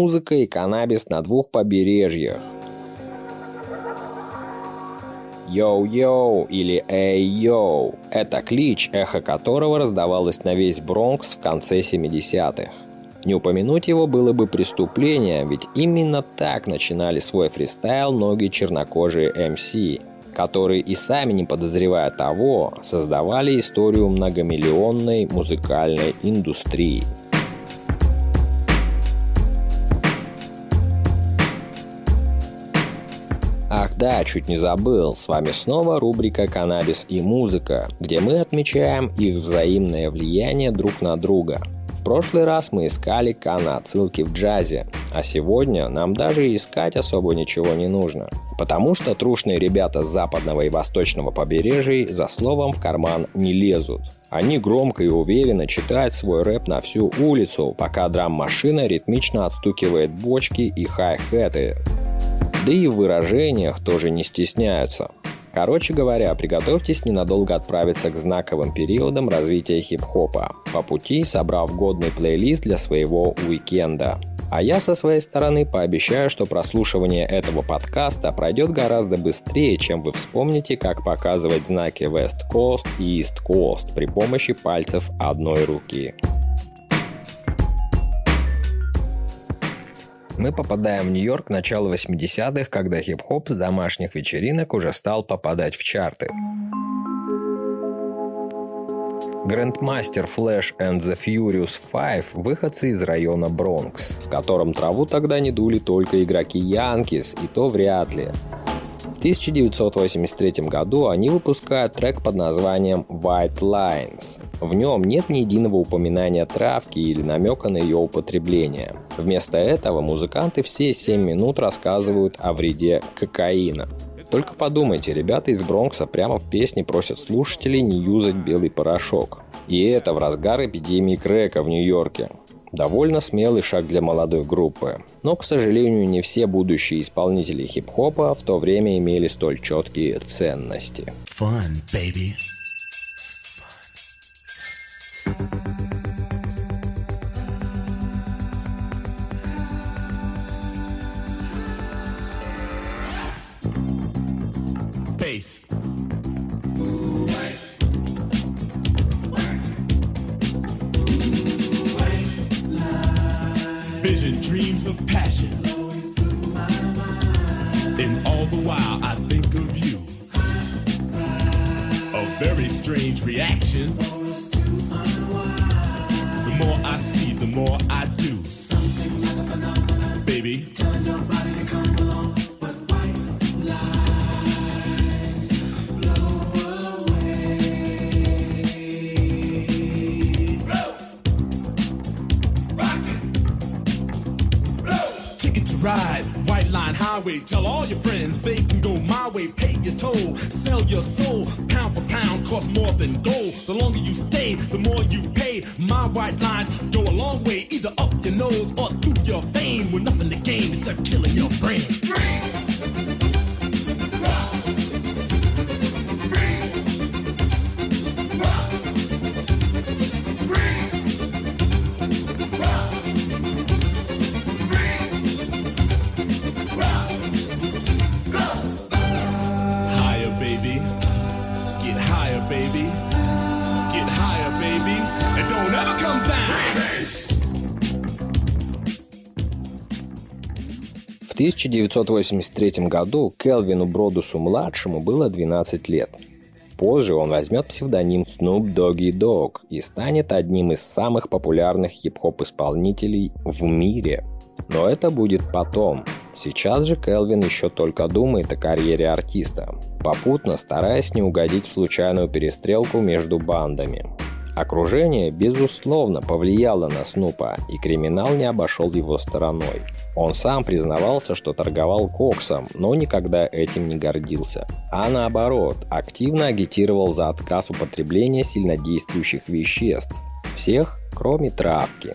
музыка и каннабис на двух побережьях. «Йоу-йоу» или «Эй-йоу» – это клич, эхо которого раздавалось на весь Бронкс в конце 70-х. Не упомянуть его было бы преступлением, ведь именно так начинали свой фристайл многие чернокожие MC, которые и сами не подозревая того, создавали историю многомиллионной музыкальной индустрии – да, чуть не забыл, с вами снова рубрика «Каннабис и музыка», где мы отмечаем их взаимное влияние друг на друга. В прошлый раз мы искали кана-отсылки в джазе, а сегодня нам даже искать особо ничего не нужно, потому что трушные ребята с западного и восточного побережий за словом в карман не лезут. Они громко и уверенно читают свой рэп на всю улицу, пока драм-машина ритмично отстукивает бочки и хай-хеты, да и в выражениях тоже не стесняются. Короче говоря, приготовьтесь ненадолго отправиться к знаковым периодам развития хип-хопа, по пути собрав годный плейлист для своего уикенда. А я со своей стороны пообещаю, что прослушивание этого подкаста пройдет гораздо быстрее, чем вы вспомните, как показывать знаки West Coast и East Coast при помощи пальцев одной руки. Мы попадаем в Нью-Йорк начала 80-х, когда хип-хоп с домашних вечеринок уже стал попадать в чарты. Грандмастер Flash and the Furious Five – выходцы из района Бронкс, в котором траву тогда не дули только игроки Янкис, и то вряд ли. В 1983 году они выпускают трек под названием White Lines. В нем нет ни единого упоминания травки или намека на ее употребление. Вместо этого музыканты все 7 минут рассказывают о вреде кокаина. Только подумайте, ребята из Бронкса прямо в песне просят слушателей не юзать белый порошок. И это в разгар эпидемии крека в Нью-Йорке. Довольно смелый шаг для молодой группы. Но, к сожалению, не все будущие исполнители хип-хопа в то время имели столь четкие ценности. Fun, baby. And all the while I think of you. A very strange reaction. The more I see, the more I do. Tell all your friends they can go my way. Pay your toll, sell your soul. Pound for pound costs more than gold. The longer you stay, the more you pay. My white lines go a long way, either up your nose or through your vein. With nothing to gain except killing your brain. 1983 году Келвину Бродусу-младшему было 12 лет. Позже он возьмет псевдоним Snoop Doggy Dogg и станет одним из самых популярных хип-хоп исполнителей в мире. Но это будет потом. Сейчас же Келвин еще только думает о карьере артиста, попутно стараясь не угодить в случайную перестрелку между бандами. Окружение, безусловно, повлияло на Снупа, и криминал не обошел его стороной. Он сам признавался, что торговал коксом, но никогда этим не гордился. А наоборот, активно агитировал за отказ употребления сильнодействующих веществ. Всех, кроме травки.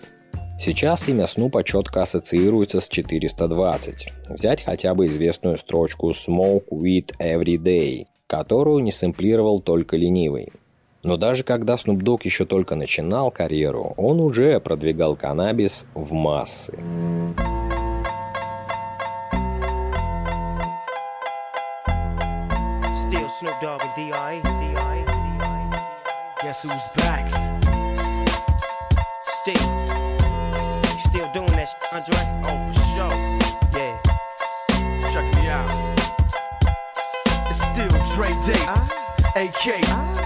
Сейчас имя Снупа четко ассоциируется с 420. Взять хотя бы известную строчку «Smoke weed every day», которую не сэмплировал только ленивый. Но даже когда Snoop Dogg еще только начинал карьеру, он уже продвигал каннабис в массы. Snoop Dogg and D.I. D.I. D.I. Guess who's back? Still, still doing that shit, Andre? Oh, for sure. Yeah. Check me out. It's still Dre Day, uh, AK. Uh,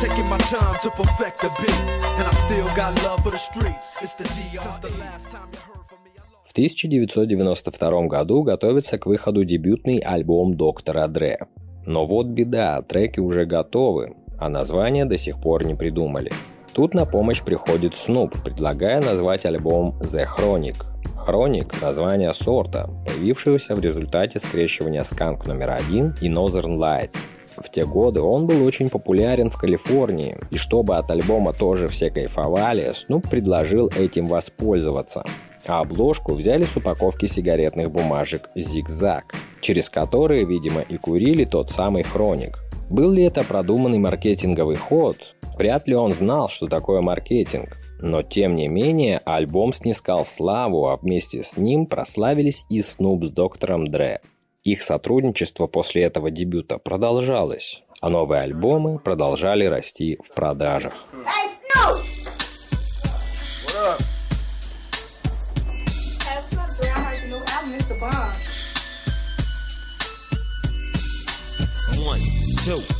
taking my time to perfect the beat, and I still got love for the streets. It's the DR. The last time you heard from me, В 1992 году готовится к выходу дебютный альбом доктора Дре. Но вот беда, треки уже готовы, а название до сих пор не придумали. Тут на помощь приходит Снуп, предлагая назвать альбом The Chronic. Chronic – название сорта, появившегося в результате скрещивания сканк номер один и Northern Lights. В те годы он был очень популярен в Калифорнии, и чтобы от альбома тоже все кайфовали, Снуп предложил этим воспользоваться. А обложку взяли с упаковки сигаретных бумажек «Зигзаг», через которые, видимо, и курили тот самый «Хроник». Был ли это продуманный маркетинговый ход? Вряд ли он знал, что такое маркетинг. Но тем не менее, альбом снискал славу, а вместе с ним прославились и Снуп с доктором Дре. Их сотрудничество после этого дебюта продолжалось, а новые альбомы продолжали расти в продажах. One.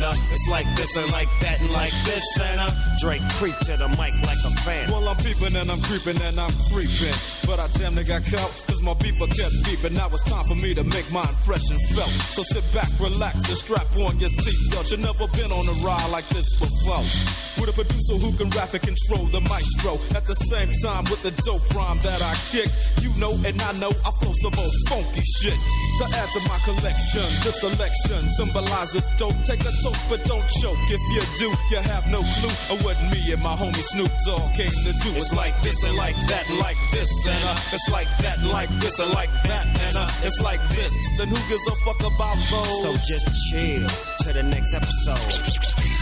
it's like this and like that and like this and uh, Dre creep to the mic like a fan. Well, I'm peeping and I'm creeping and I'm creeping. But I damn near got caught, cause my beeper kept beeping. Now it's time for me to make my impression felt. So sit back, relax, and strap on your seatbelt. You've never been on a ride like this before. With a producer who can rap and control the maestro. At the same time, with the dope rhyme that I kick. You know and I know I flow some old funky shit. To add to my collection, this selection symbolizes dope. Take a toke, but don't choke. If you do, you have no clue of what me and my homie Snoop Dogg came to do. It's like this and like that like this and uh, it's like that like this and like that and uh, it's like this. And who gives a fuck about those? So just chill to the next episode.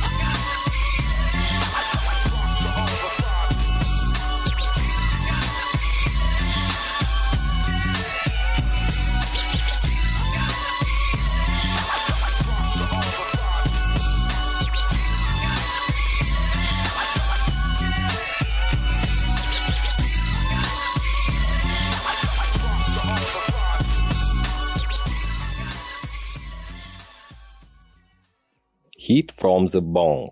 Hit from the Bong.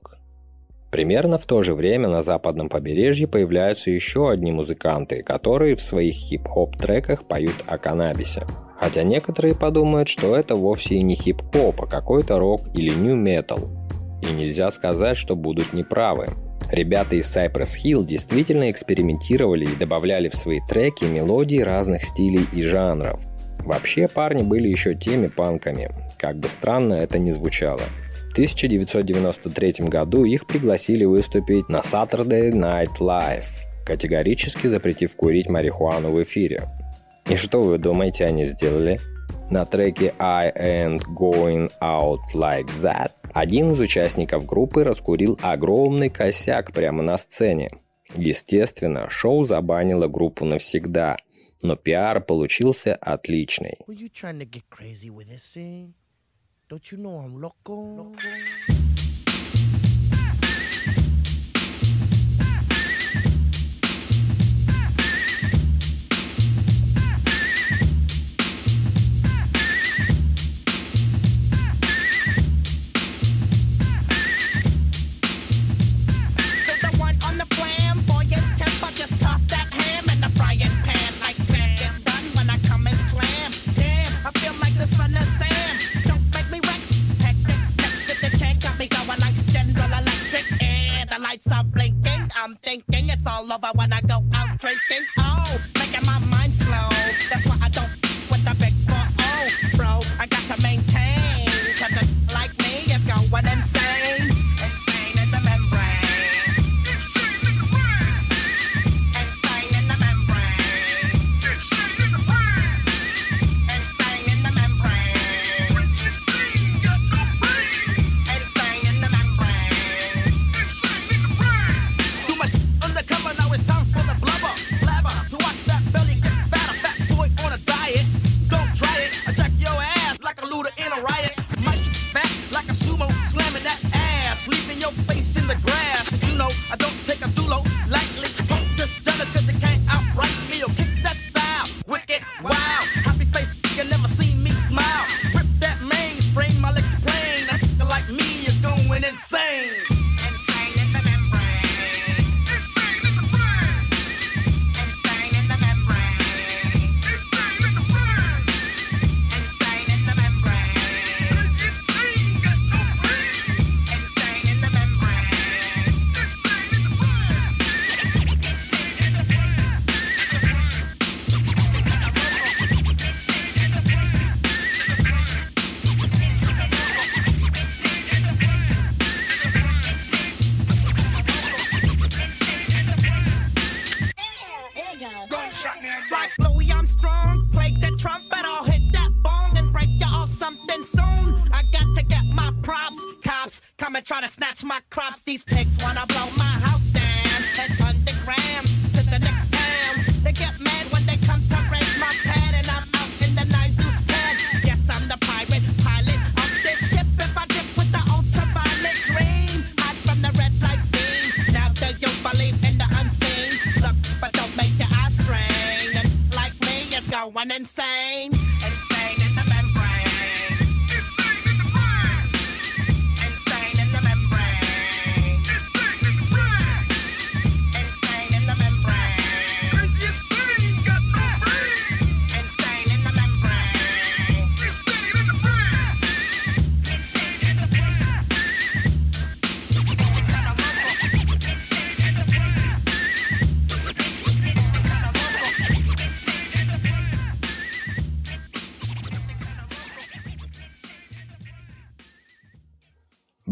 Примерно в то же время на западном побережье появляются еще одни музыканты, которые в своих хип-хоп треках поют о каннабисе. Хотя некоторые подумают, что это вовсе и не хип-хоп, а какой-то рок или нью-метал. И нельзя сказать, что будут неправы. Ребята из Cypress Hill действительно экспериментировали и добавляли в свои треки мелодии разных стилей и жанров. Вообще парни были еще теми панками, как бы странно это ни звучало. В 1993 году их пригласили выступить на Saturday Night Live, категорически запретив курить марихуану в эфире. И что вы думаете они сделали? На треке I ain't going out like that один из участников группы раскурил огромный косяк прямо на сцене. Естественно, шоу забанило группу навсегда, но пиар получился отличный. Don't you know I'm loco? loco? I'm thinking it's all over when I go out drinking. Oh, Try to snatch my crops. These pigs wanna blow my house down.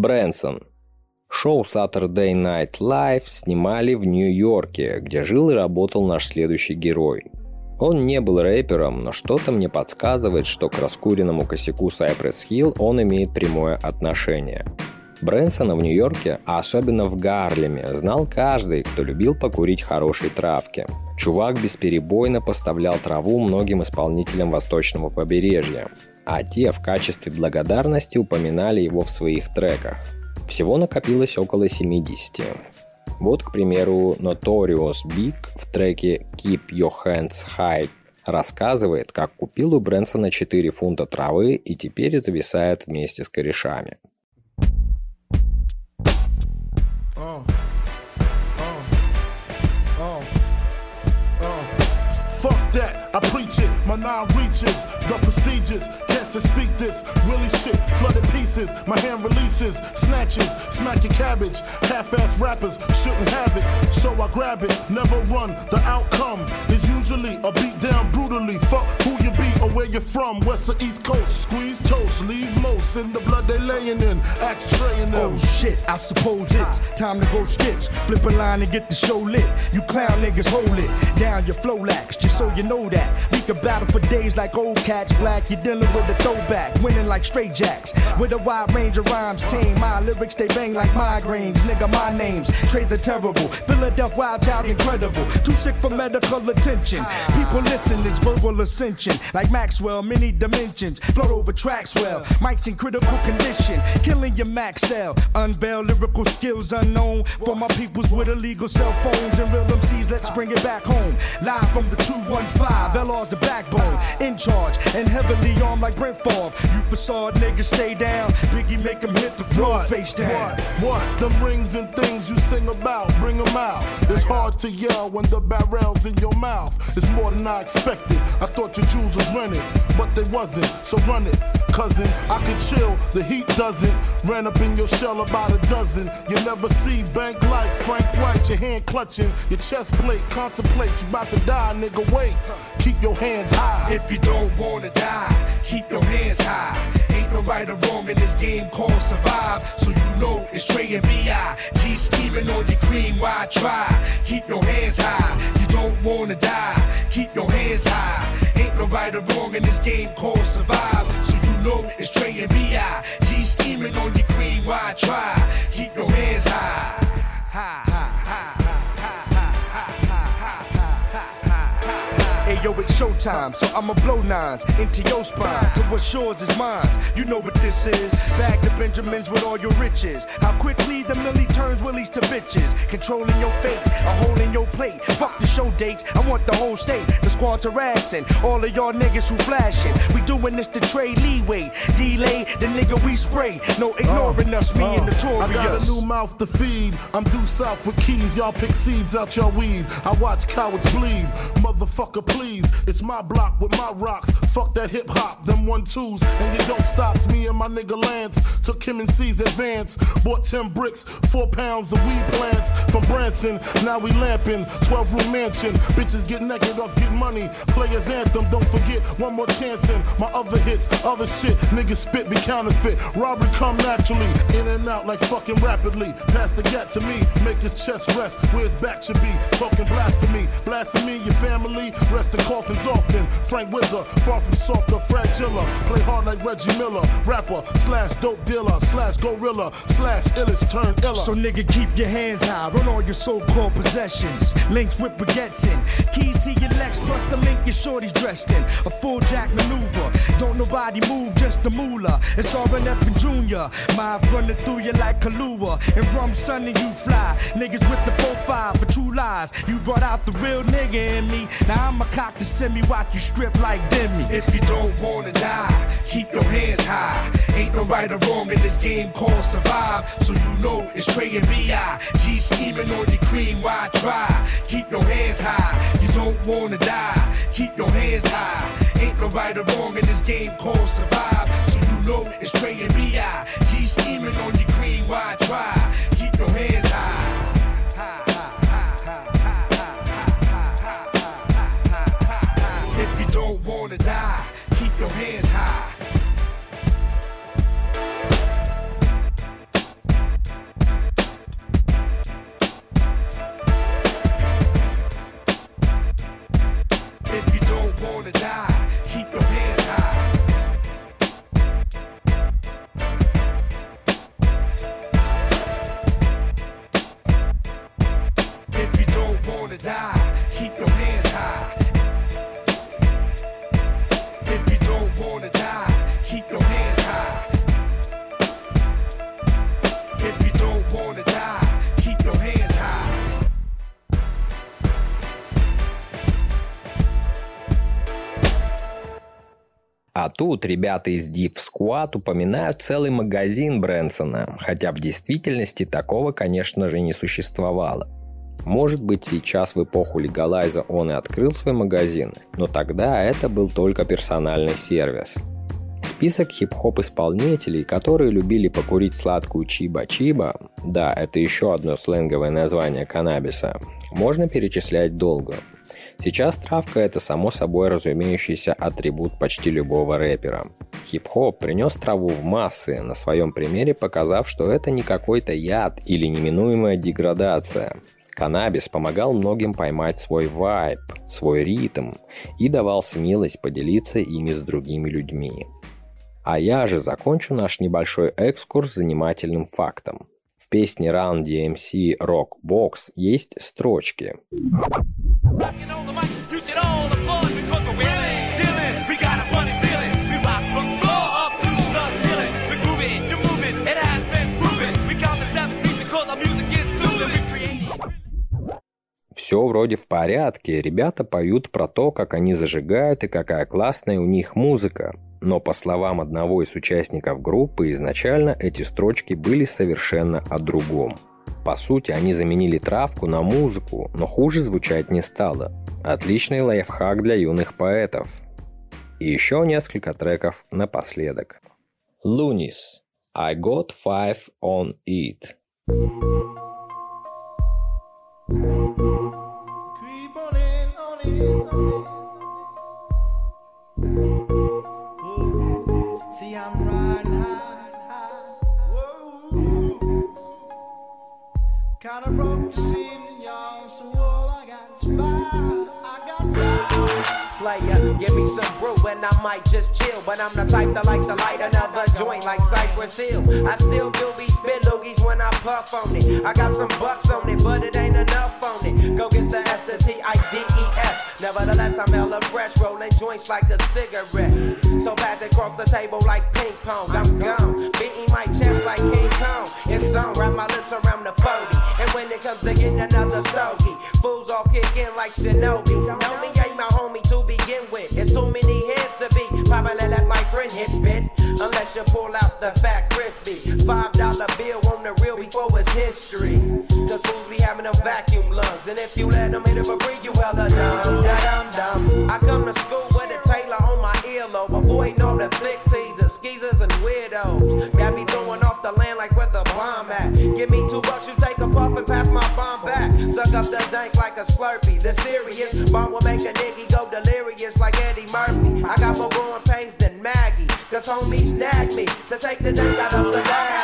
Брэнсон. Шоу Saturday Night Live снимали в Нью-Йорке, где жил и работал наш следующий герой. Он не был рэпером, но что-то мне подсказывает, что к раскуренному косяку Cypress Hill он имеет прямое отношение. Брэнсона в Нью-Йорке, а особенно в Гарлеме, знал каждый, кто любил покурить хорошей травки. Чувак бесперебойно поставлял траву многим исполнителям восточного побережья, а те в качестве благодарности упоминали его в своих треках. Всего накопилось около 70. Вот, к примеру, Notorious Big в треке Keep Your Hands High рассказывает, как купил у Брэнсона 4 фунта травы и теперь зависает вместе с корешами. Fuck that, I preach it. My nine reaches, the prestigious. Cancer speak this. Willie shit, flooded pieces. My hand releases, snatches, smacking cabbage. Half-ass rappers shouldn't have it, so I grab it. Never run. The outcome is usually a beat down brutally. Fuck who you be or where you're from. West or East Coast, squeeze toast, leave most in the blood they laying in. Axe traying them. Oh shit, I suppose it's time to go skits. Flip a line and get the show lit. You clown niggas hold it down your flow lax, just so you know that. We can battle for days like old cats, black. You're dealing with a throwback, winning like straight jacks. With a wide range of rhymes, tame. My lyrics they bang like migraines. Nigga, my name's Trey the Terrible. Philadelphia Wild Child, incredible. Too sick for medical attention. People listen, it's verbal ascension. Like Maxwell, many dimensions. Float over tracks well. Mike's in critical condition. Killing your Maxell. Unveil lyrical skills unknown. For my peoples with illegal cell phones and real MCs, let's bring it back home. Live from the 215. LR's the backbone. In charge and heavily armed like Brett Favre. You facade niggas stay down. Biggie make 'em hit the floor face down. What? What? Them rings and things you sing about, bring 'em out. It's hard to yell when the barrel's in your mouth. It's more than I expected. I thought your jewels was rented, but they wasn't. So run it, cousin. I can chill, the heat doesn't. Ran up in your shell about a dozen. You never see bank like Frank White, your hand clutching, your chest plate. Contemplate, you about to die, nigga. Wait, keep your hands high. If you don't wanna die, keep your hands high. Ain't no right or wrong in this game called survive. So you know it's Trey and B.I. G scheming on your cream, why try? Keep your hands high. You don't wanna die, keep your hands high. Ain't no right or wrong in this game called survive. So know it's Trey and B.I. G scheming on your cream, why try? Keep your hands high, high, Hey yo, it's showtime, so I'ma blow nines into your spine. To what's yours is mine. You know what this is. Back to Benjamins with all your riches. How quickly the millie turns willies to bitches. Controlling your fate, a hole in your plate. Fuck the show dates, I want the whole state. The squad harassing all of y'all niggas who flashing. We doing this to trade leeway. Delay the nigga we spray. No ignoring us, me and the Uh, I got a new mouth to feed. I'm due south with keys. Y'all pick seeds out your weed. I watch cowards bleed. Motherfucker, please. It's my block with my rocks. Fuck that hip hop, them one twos, and you don't stops. Me and my nigga Lance took him and C's advance. Bought 10 bricks, four pounds of weed plants from Branson. Now we lamping, 12 room mansion. Bitches get naked off, get money. Players anthem, don't forget one more chance in my other hits, other shit. Niggas spit be counterfeit. Robbery come naturally, in and out like fucking rapidly. Pass the gat to me, make his chest rest where his back should be. Talking blasphemy, blasphemy, your family. Rest in coffins often. Frank Wizard, far from softer, fragile. Play hard like Reggie Miller. Rapper, slash dope dealer, slash gorilla, slash illest turn iller. So nigga, keep your hands high. Run all your so-called possessions. Links with baguettes in. Keys to your Lex plus the link your shorty's dressed in a full jack maneuver. Don't nobody move, just the moolah. It's RNF and Junior. My running through you like Kahlua. And rum sunny, you fly. Niggas with the 4-5 for true lies. You brought out the real nigga in me. Now I'm a cock to send me watch you strip like Demi. If you don't wanna die, keep your hands high. Ain't no right or wrong in this game called survive. So you know it's Trey and B.I. G scheming on your cream, why try? Keep your hands high. You don't wanna die, keep your hands high. Ain't no right or wrong in this game called survive. So тут ребята из Div Squad упоминают целый магазин Брэнсона, хотя в действительности такого, конечно же, не существовало. Может быть, сейчас в эпоху легалайза он и открыл свой магазин, но тогда это был только персональный сервис. Список хип-хоп исполнителей, которые любили покурить сладкую чиба-чиба, да, это еще одно сленговое название каннабиса, можно перечислять долго. Сейчас травка – это само собой разумеющийся атрибут почти любого рэпера. Хип-хоп принес траву в массы, на своем примере показав, что это не какой-то яд или неминуемая деградация. Каннабис помогал многим поймать свой вайб, свой ритм и давал смелость поделиться ими с другими людьми. А я же закончу наш небольшой экскурс занимательным фактом. В песне Run DMC Rock Box есть строчки. Все вроде в порядке, ребята поют про то, как они зажигают и какая классная у них музыка. Но по словам одного из участников группы, изначально эти строчки были совершенно о другом. По сути, они заменили травку на музыку, но хуже звучать не стало. Отличный лайфхак для юных поэтов. И еще несколько треков напоследок. Lunis. I got five on it. Creep on in, on in, on in. Broke. So I got player. Give me some brew and I might just chill. But I'm the type that like to light another joint like Cypress Hill. I still do be spit loogies when I puff on it. I got some bucks on it, but it ain't enough on it. Go get the S, T, I, D, E, S. Nevertheless, I'm hella fresh, rolling joints like a cigarette. So pass it across the table like ping pong. I'm gone, beating my chest like King Kong. It's on, wrap my lips around the 40. And when it comes to getting another stogie, fools all kick in like Shinobi. Know me ain't my homie to begin with. It's too many heads to be. Probably let my friend hit bit. Unless you pull out the fat crispy. Five dollar bill on the real before it's history. Cause fools be having them vacuum lungs. And if you let them hit it for you hella dumb. I come to school with a Taylor on my earlobe. Avoiding all the thick teasers, skeezers, and weirdos. Got me throwing off the land like where the bomb at. Give me two bucks, you Suck up the dank like a slurpee. The serious bomb will make a nigga go delirious like Eddie Murphy. I got more growing pains than Maggie. Cause homies snagged me to take the dank out of the bag.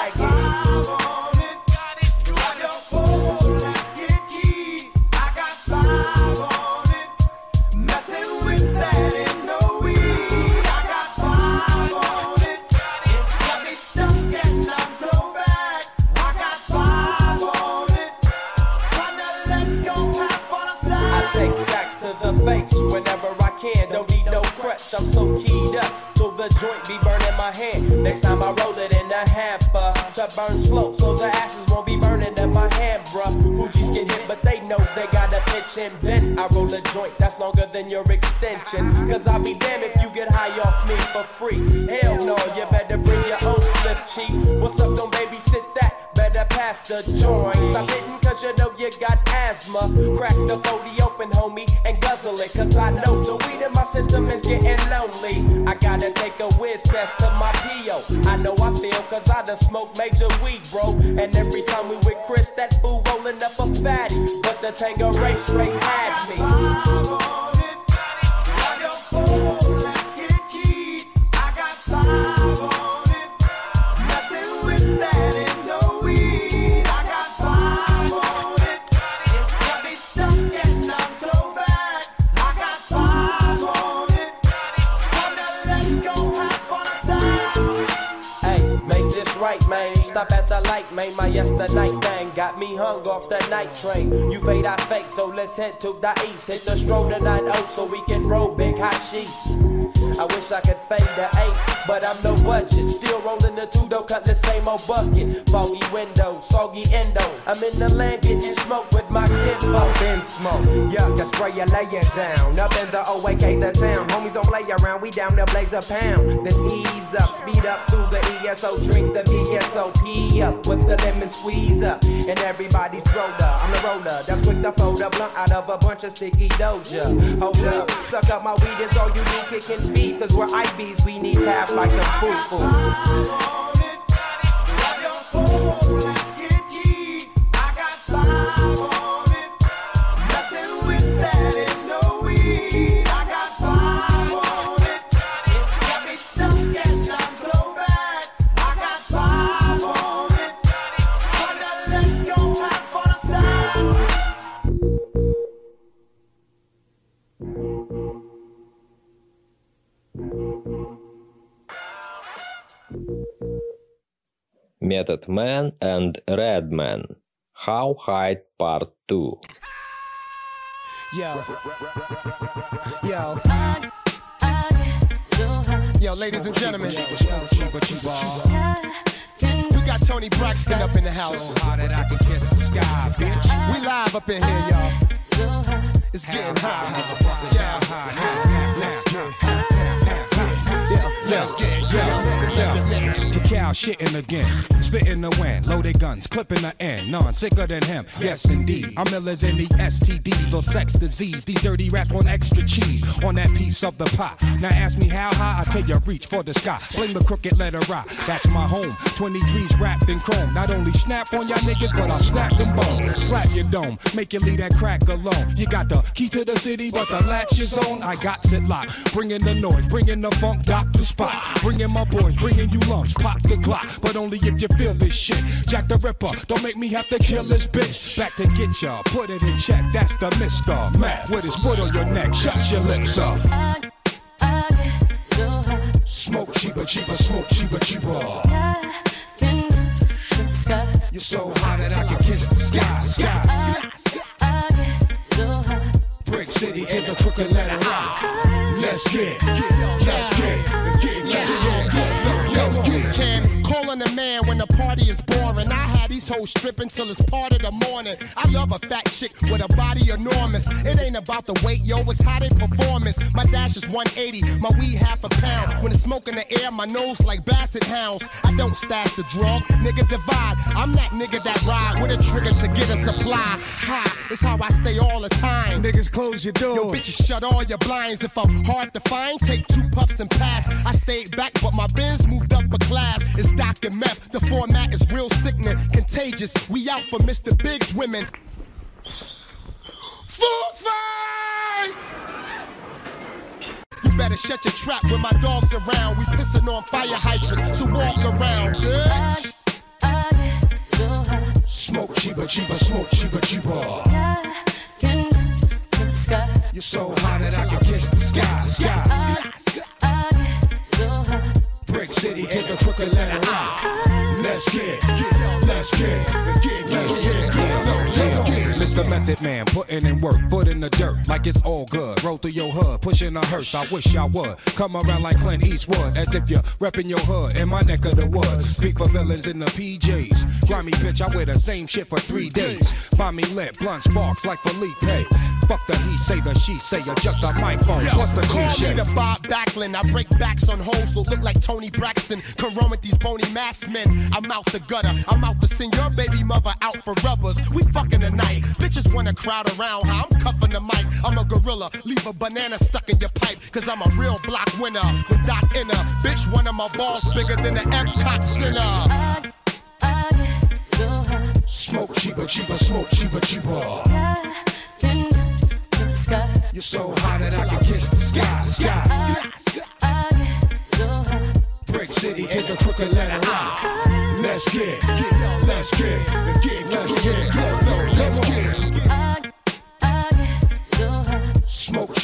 I take sacks to the face whenever I can. Don't need no crutch, I'm so keyed up. Till the joint be burning my hand. Next time I roll it in a hamper to burn slow, so the ashes won't be burning in my hand, bruh. Hoogies get hit, but they know they gotta pitch in. Then I roll a joint that's longer than your extension. Cause I'll be damned if you get high off me for free. Hell no, you better bring your own slip cheap. What's up, don't babysit that? Better pass the joint. Stop hitting cause you know you got asthma. Crack the 40 open, homie, and guzzle it. Cause I know the weed in my system is getting lonely. I gotta take a whiz test to my PO. I know I feel cause I done smoked major weed, bro. And every time we with Chris, that fool rolling up a fatty. But the Tanqueray straight had me. Yesterday thing got me hung off the night train. You fade, I fake, so let's head to the east. Hit the stroll to 9 so we can roll big hot sheets. I wish I could fade the 8, but I'm no budget. Still rolling the two though, cut the same old bucket. Foggy window, soggy endo. I'm in the land getting smoke with my kinfolk. Been smoke, yuck, I spray you, lay it down. Up in the OAK, the town. Homies don't play around, we down to blaze a pound. Then ease up, speed up through the ESO, drink the VSOP up with the lemon squeeze up. And everybody's roller, I'm the roller. That's quick to fold a blunt out of a bunch of sticky doja. Hold up, suck up my weed, it's all you do, kicking feet. Cause we're IBs, we need tap like the foo Method Man and Redman. How High Part 2. Yo. Yo. Yo, ladies and gentlemen. We got Toni Braxton up in the house. We live up in here, y'all. It's getting hot. Yeah. Let's get Let's get The cow shitting again, spitting the wind, loaded guns, clipping the end, none sicker than him. Yes, indeed. I'm illers in the STDs or sex disease. These dirty rats want extra cheese on that piece of the pie. Now ask me how high, I tell you reach for the sky. Fling the crooked letter rock. That's my home. 23's wrapped in chrome. Not only snap on y'all niggas, but I'll snap them bones. Slap your dome, make you leave that crack alone. You got the key to the city, but the latch is on. I got it locked. Bringing the noise, bringing the funk, doctor spot. Bringing my boys, bringing you lumps. Pop the Glock, but only if you feel this shit. Jack the Ripper, don't make me have to kill this bitch. Back to get ya, put it in check. That's the Mister Mac with his foot on your neck. Shut your lips up. Smoke cheaper, cheaper, smoke cheaper, cheaper. You're so hot that I can kiss the sky, sky, sky. Brick City to the crooked letter I. Let's get, let's get, get, let's get, let's get. Calling a man when the party is boring. I had these hoes stripping till it's part of the morning. I love a fat chick with a body enormous. It ain't about the weight, yo, it's how they performance. My dash is 180, my weed half a pound. When it's smoke in the air, my nose like basset hounds. I don't stash the drug, nigga divide. I'm that nigga that ride with a trigger to get a supply. Ha, it's how I stay all the time. Niggas close your doors. Yo, bitches, shut all your blinds. If I'm hard to find, take two puffs and pass. I stayed back, but my biz moved up a class. It's Dr. Meth. The format is real sickening, contagious. We out for Mr. Big's women. Food fight! You better shut your trap when my dog's around. We pissing on fire hydrants, so walk around, bitch. Smoke cheaper, cheaper, smoke cheaper, cheaper. You're so hot that I can kiss the sky, sky. Brick City to the crooked letter I. Let's get, let's get, let's get, let's get, let's get. The method man, putting in work, foot in the dirt, like it's all good. Roll through your hood, pushing a hearse. I wish I would come around like Clint Eastwood, as if you're repping your hood in my neck of the woods. Speak for villains in the PJs. Grimy bitch, I wear the same shit for three days. Find me lit, blunt sparks like Felipe. Fuck the he say, the she say, adjust the microphone. Yo, What's the call cliche? me the Bob Backlund. I break backs on hoes that look like Toni Braxton. Run with these bony mass men. I'm out the gutter. I'm out to send your baby mother out for rubbers. We fucking tonight. Bitches wanna crowd around I'm cuffing the mic. I'm a gorilla. Leave a banana stuck in your pipe. Cause I'm a real block winner. With Doc Inner. Bitch, one of my balls bigger than the Epcot Center. Smoke cheaper, cheaper, smoke cheaper, cheaper. You're so hot that I can kiss the sky, sky. Brick City to the crooked letter I. Let's get, get, let's get, get, let's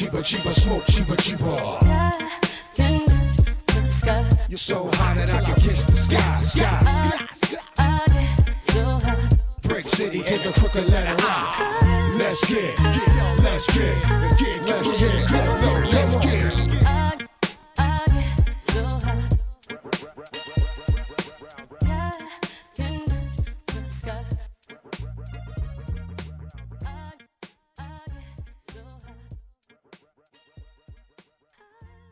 cheaper, cheaper, smoke cheaper, cheaper. You're so hot that I can kiss the sky, sky. sky. Brick City to the crooked letter I. Let's get, let's get, let's get, get, let's get, let's get.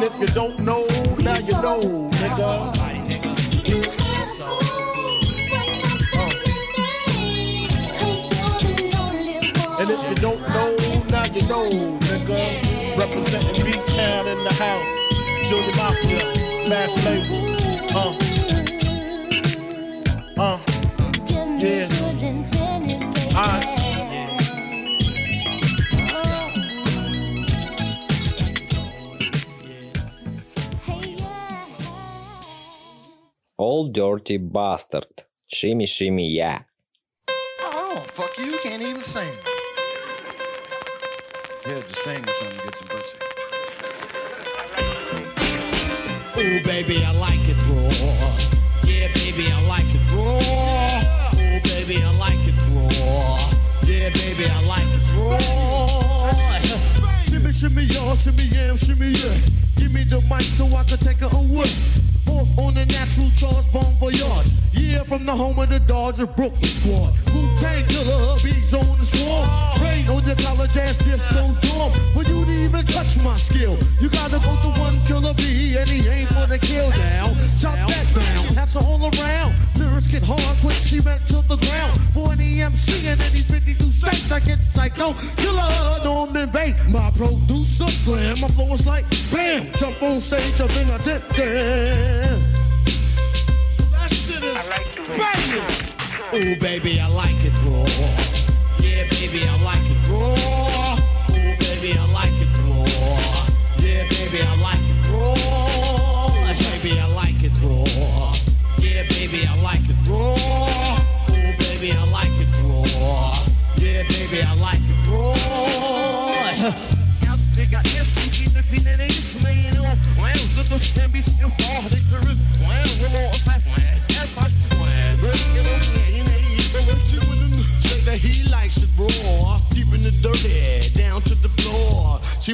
And if you don't know, now you know, nigga. And if you don't know, now you know, nigga. Representing B-Town in the house. Junior Mafia, Math Label. Ol' Dirty Bastard. Shimmy Shimmy Yeah. Oh, fuck you, you can't even sing. Yeah, just sing or something, get some pussy. Ooh, baby, I like it raw. Yeah, baby, I like it raw. Ooh, baby, I like it raw. Yeah, baby, I like it raw. Shimmy, shimmy, y'all, shimmy, yeah, shimmy, yeah. Give me the mic so I can take it away. Off on the natural charge, bomb for yard. Yeah, from the home of the Dodger Brooklyn squad. Wu Tang killer, beats on the swarm. Rain on your college ass disco dorm. For you to even touch my skill, you gotta go to one killer B, and he ain't for the kill now. Chop that down, that's all around. Lyrics get hard quick, she went to the ground. For an EMC and any 52 states, I get psycho. Killer, Norman Bates, my producer slam. My flow is like bam, jump on stage, and then I dip there. That shit is I like banging. Ooh, baby, I like it raw.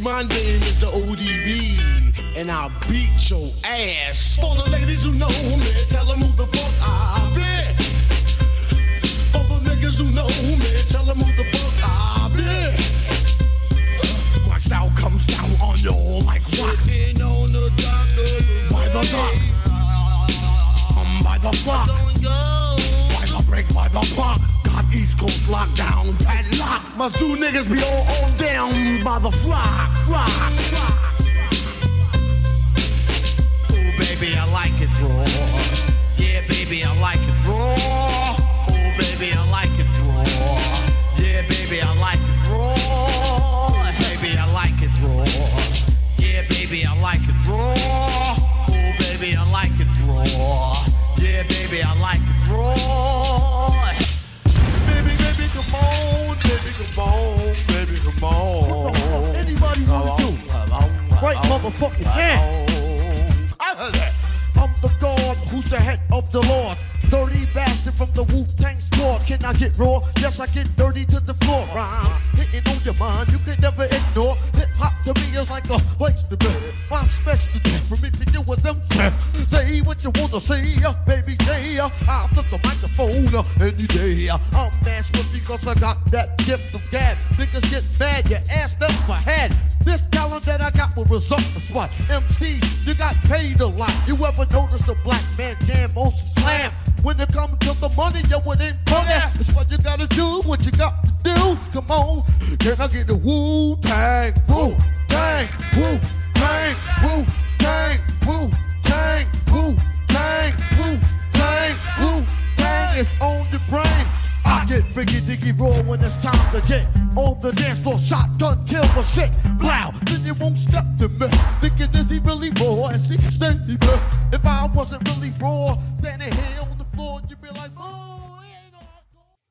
My name is the ODB, and I'll beat your ass. For the ladies who know me, tell them who the fuck I be. For the niggas who know me, tell them who the fuck I be. My style comes down on you like rock. Sitting on the dock by the dock, um, by the block, by the break, by the block. Got East Coast lockdown, padlock. My zoo niggas be all on down by the flock, flock, flock. Ooh, baby, I like it raw. Yeah, baby, I like it raw.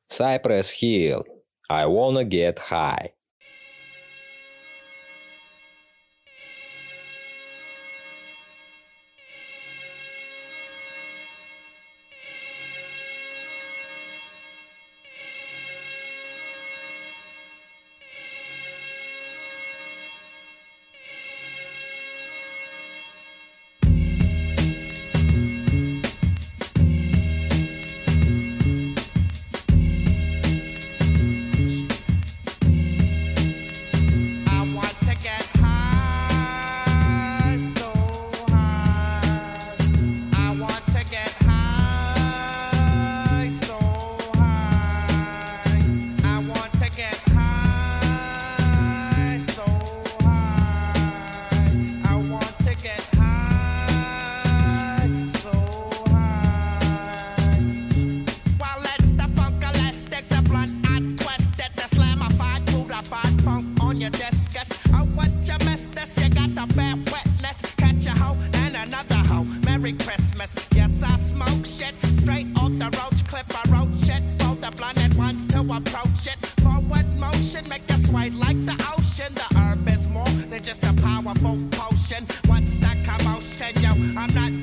Cypress Hill. I wanna get high. Commotion, yo? I'm not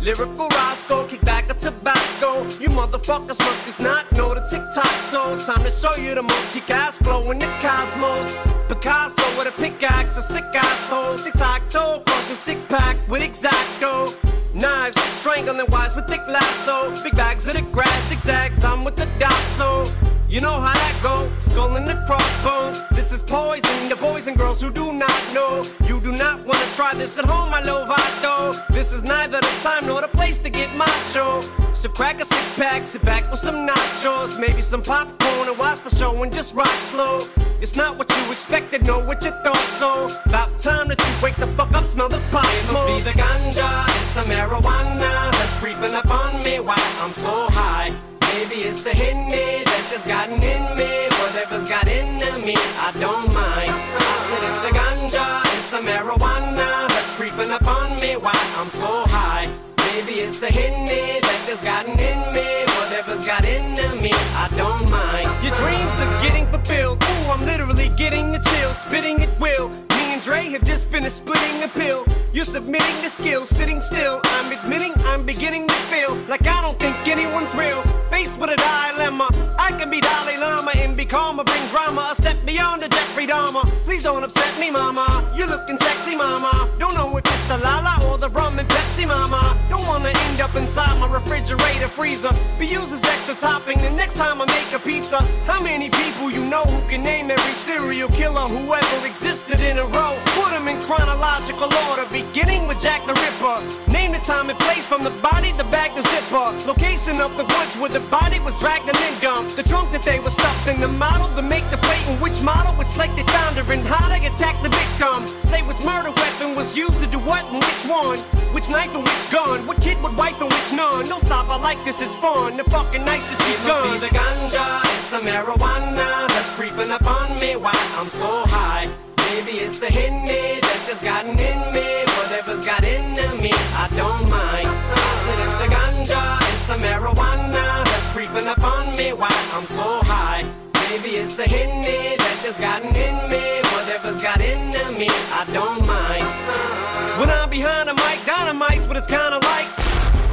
Lyrical Roscoe, kick back a Tabasco. You motherfuckers must just not know the TikTok. So time to show you the most kick ass glow in the cosmos. Picasso with a pickaxe, a sick asshole. Six toe, crush six pack with exacto. Knives, strangling wives with thick lasso. Big bags of the grass, zigzags. I'm with the dot, you know how that go. Skull and the crossbones. This is poison. The boys and girls who do not know. You do not want to try this at home, my lovato. This is neither the time nor the place to get macho. So crack a six pack, sit back with some nachos, maybe some popcorn, and watch the show and just rock slow. It's not what you expected, know what you thought so. About time that you wake the fuck up, smell the pot It smoke. must be the ganja, it's the marijuana that's creeping up on me while I'm so high. Maybe it's the Henny that has gotten in me, whatever's got into me, I don't mind. I said it's the ganja, it's the marijuana that's creeping up on me while I'm so high. Maybe it's the Henny that has gotten in me, whatever's got into me, I don't mind. Your dreams are getting fulfilled. Ooh, I'm literally getting a chill, spitting at will. And Dre have just finished splitting the pill. You're submitting the skill, sitting still. I'm admitting I'm beginning to feel like I don't think anyone's real. Faced with a dilemma, I can be Dalai Lama and be calm or bring drama. A step beyond the Jeffrey Dahmer. Please don't upset me, mama. You're looking sexy, mama. Don't know if it's the Lala or the rum and Pepsi, mama. Don't wanna end up inside my refrigerator freezer. Be used as extra topping the next time I make a pizza. How many people you know who can name every serial killer who ever existed in a row? Put them in chronological order, beginning with Jack the Ripper. Name the time and place from the body, the bag, the zipper. Location of the woods where the body was dragged and then dumped. The trunk that they were stuffed in, the model to make the plate, and which model, which like they found her, and how they attacked the victim. Say which murder weapon was used to do what and which one. Which knife and which gun. What kid would wipe and which none. Don't stop, I like this, it's fun. The fucking nice just It begun. must be the ganja, it's the marijuana that's creeping up on me while I'm so high. Maybe it's the Henny that has gotten in me, whatever's got into me, I don't mind. I said it's the ganja, it's the marijuana that's creeping up on me while I'm so high. Maybe it's the Henny that has gotten in me, whatever's got into me, I don't mind. When I'm behind a mic, dynamite's what it's kinda like.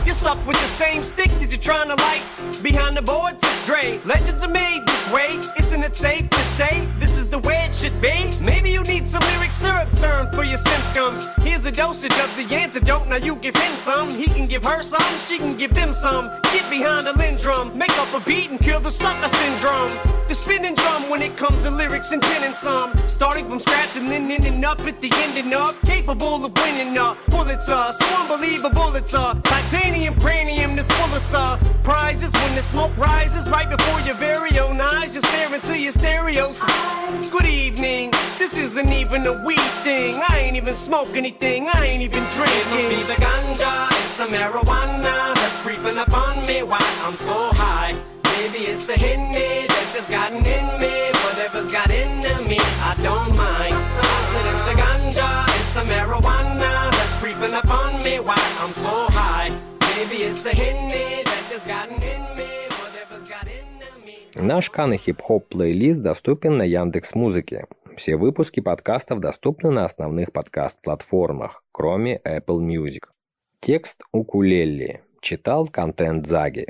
You're stuck with the same stick that you're trying to light. Behind the boards, it's Dre. Legends are made this way. Isn't it safe to say this is the way it should be? Maybe you need some lyric syrup serum for your symptoms. Here's a dosage of the antidote. Now you give him some. He can give her some. She can give them some. Get behind the LinnDrum. Make up a beat and kill the sucker syndrome. The spinning drum when it comes to lyrics and penning some. Starting from scratch and then ending up at the ending of. Capable of winning a Pulitzer. So unbelievable it's a titanium cranium that's full of surprises. When the smoke rises right before your very own eyes, you're staring to your stereos. Good evening. This isn't even a weed thing. I ain't even smoke anything. I ain't even drinking. It must be the ganja, it's the marijuana that's creeping up on me while I'm so high. Maybe it's the Henny that has gotten in me. Whatever's got into me, I don't mind. I said it's the ganja, it's the marijuana that's creeping up on me while I'm so high. Maybe it's the Henny that has gotten in me. Наш Кан хип-хоп плейлист доступен на Яндекс Музыке. Все выпуски подкастов доступны на основных подкаст-платформах, кроме Apple Music. Текст укулеле. Читал контент Заги.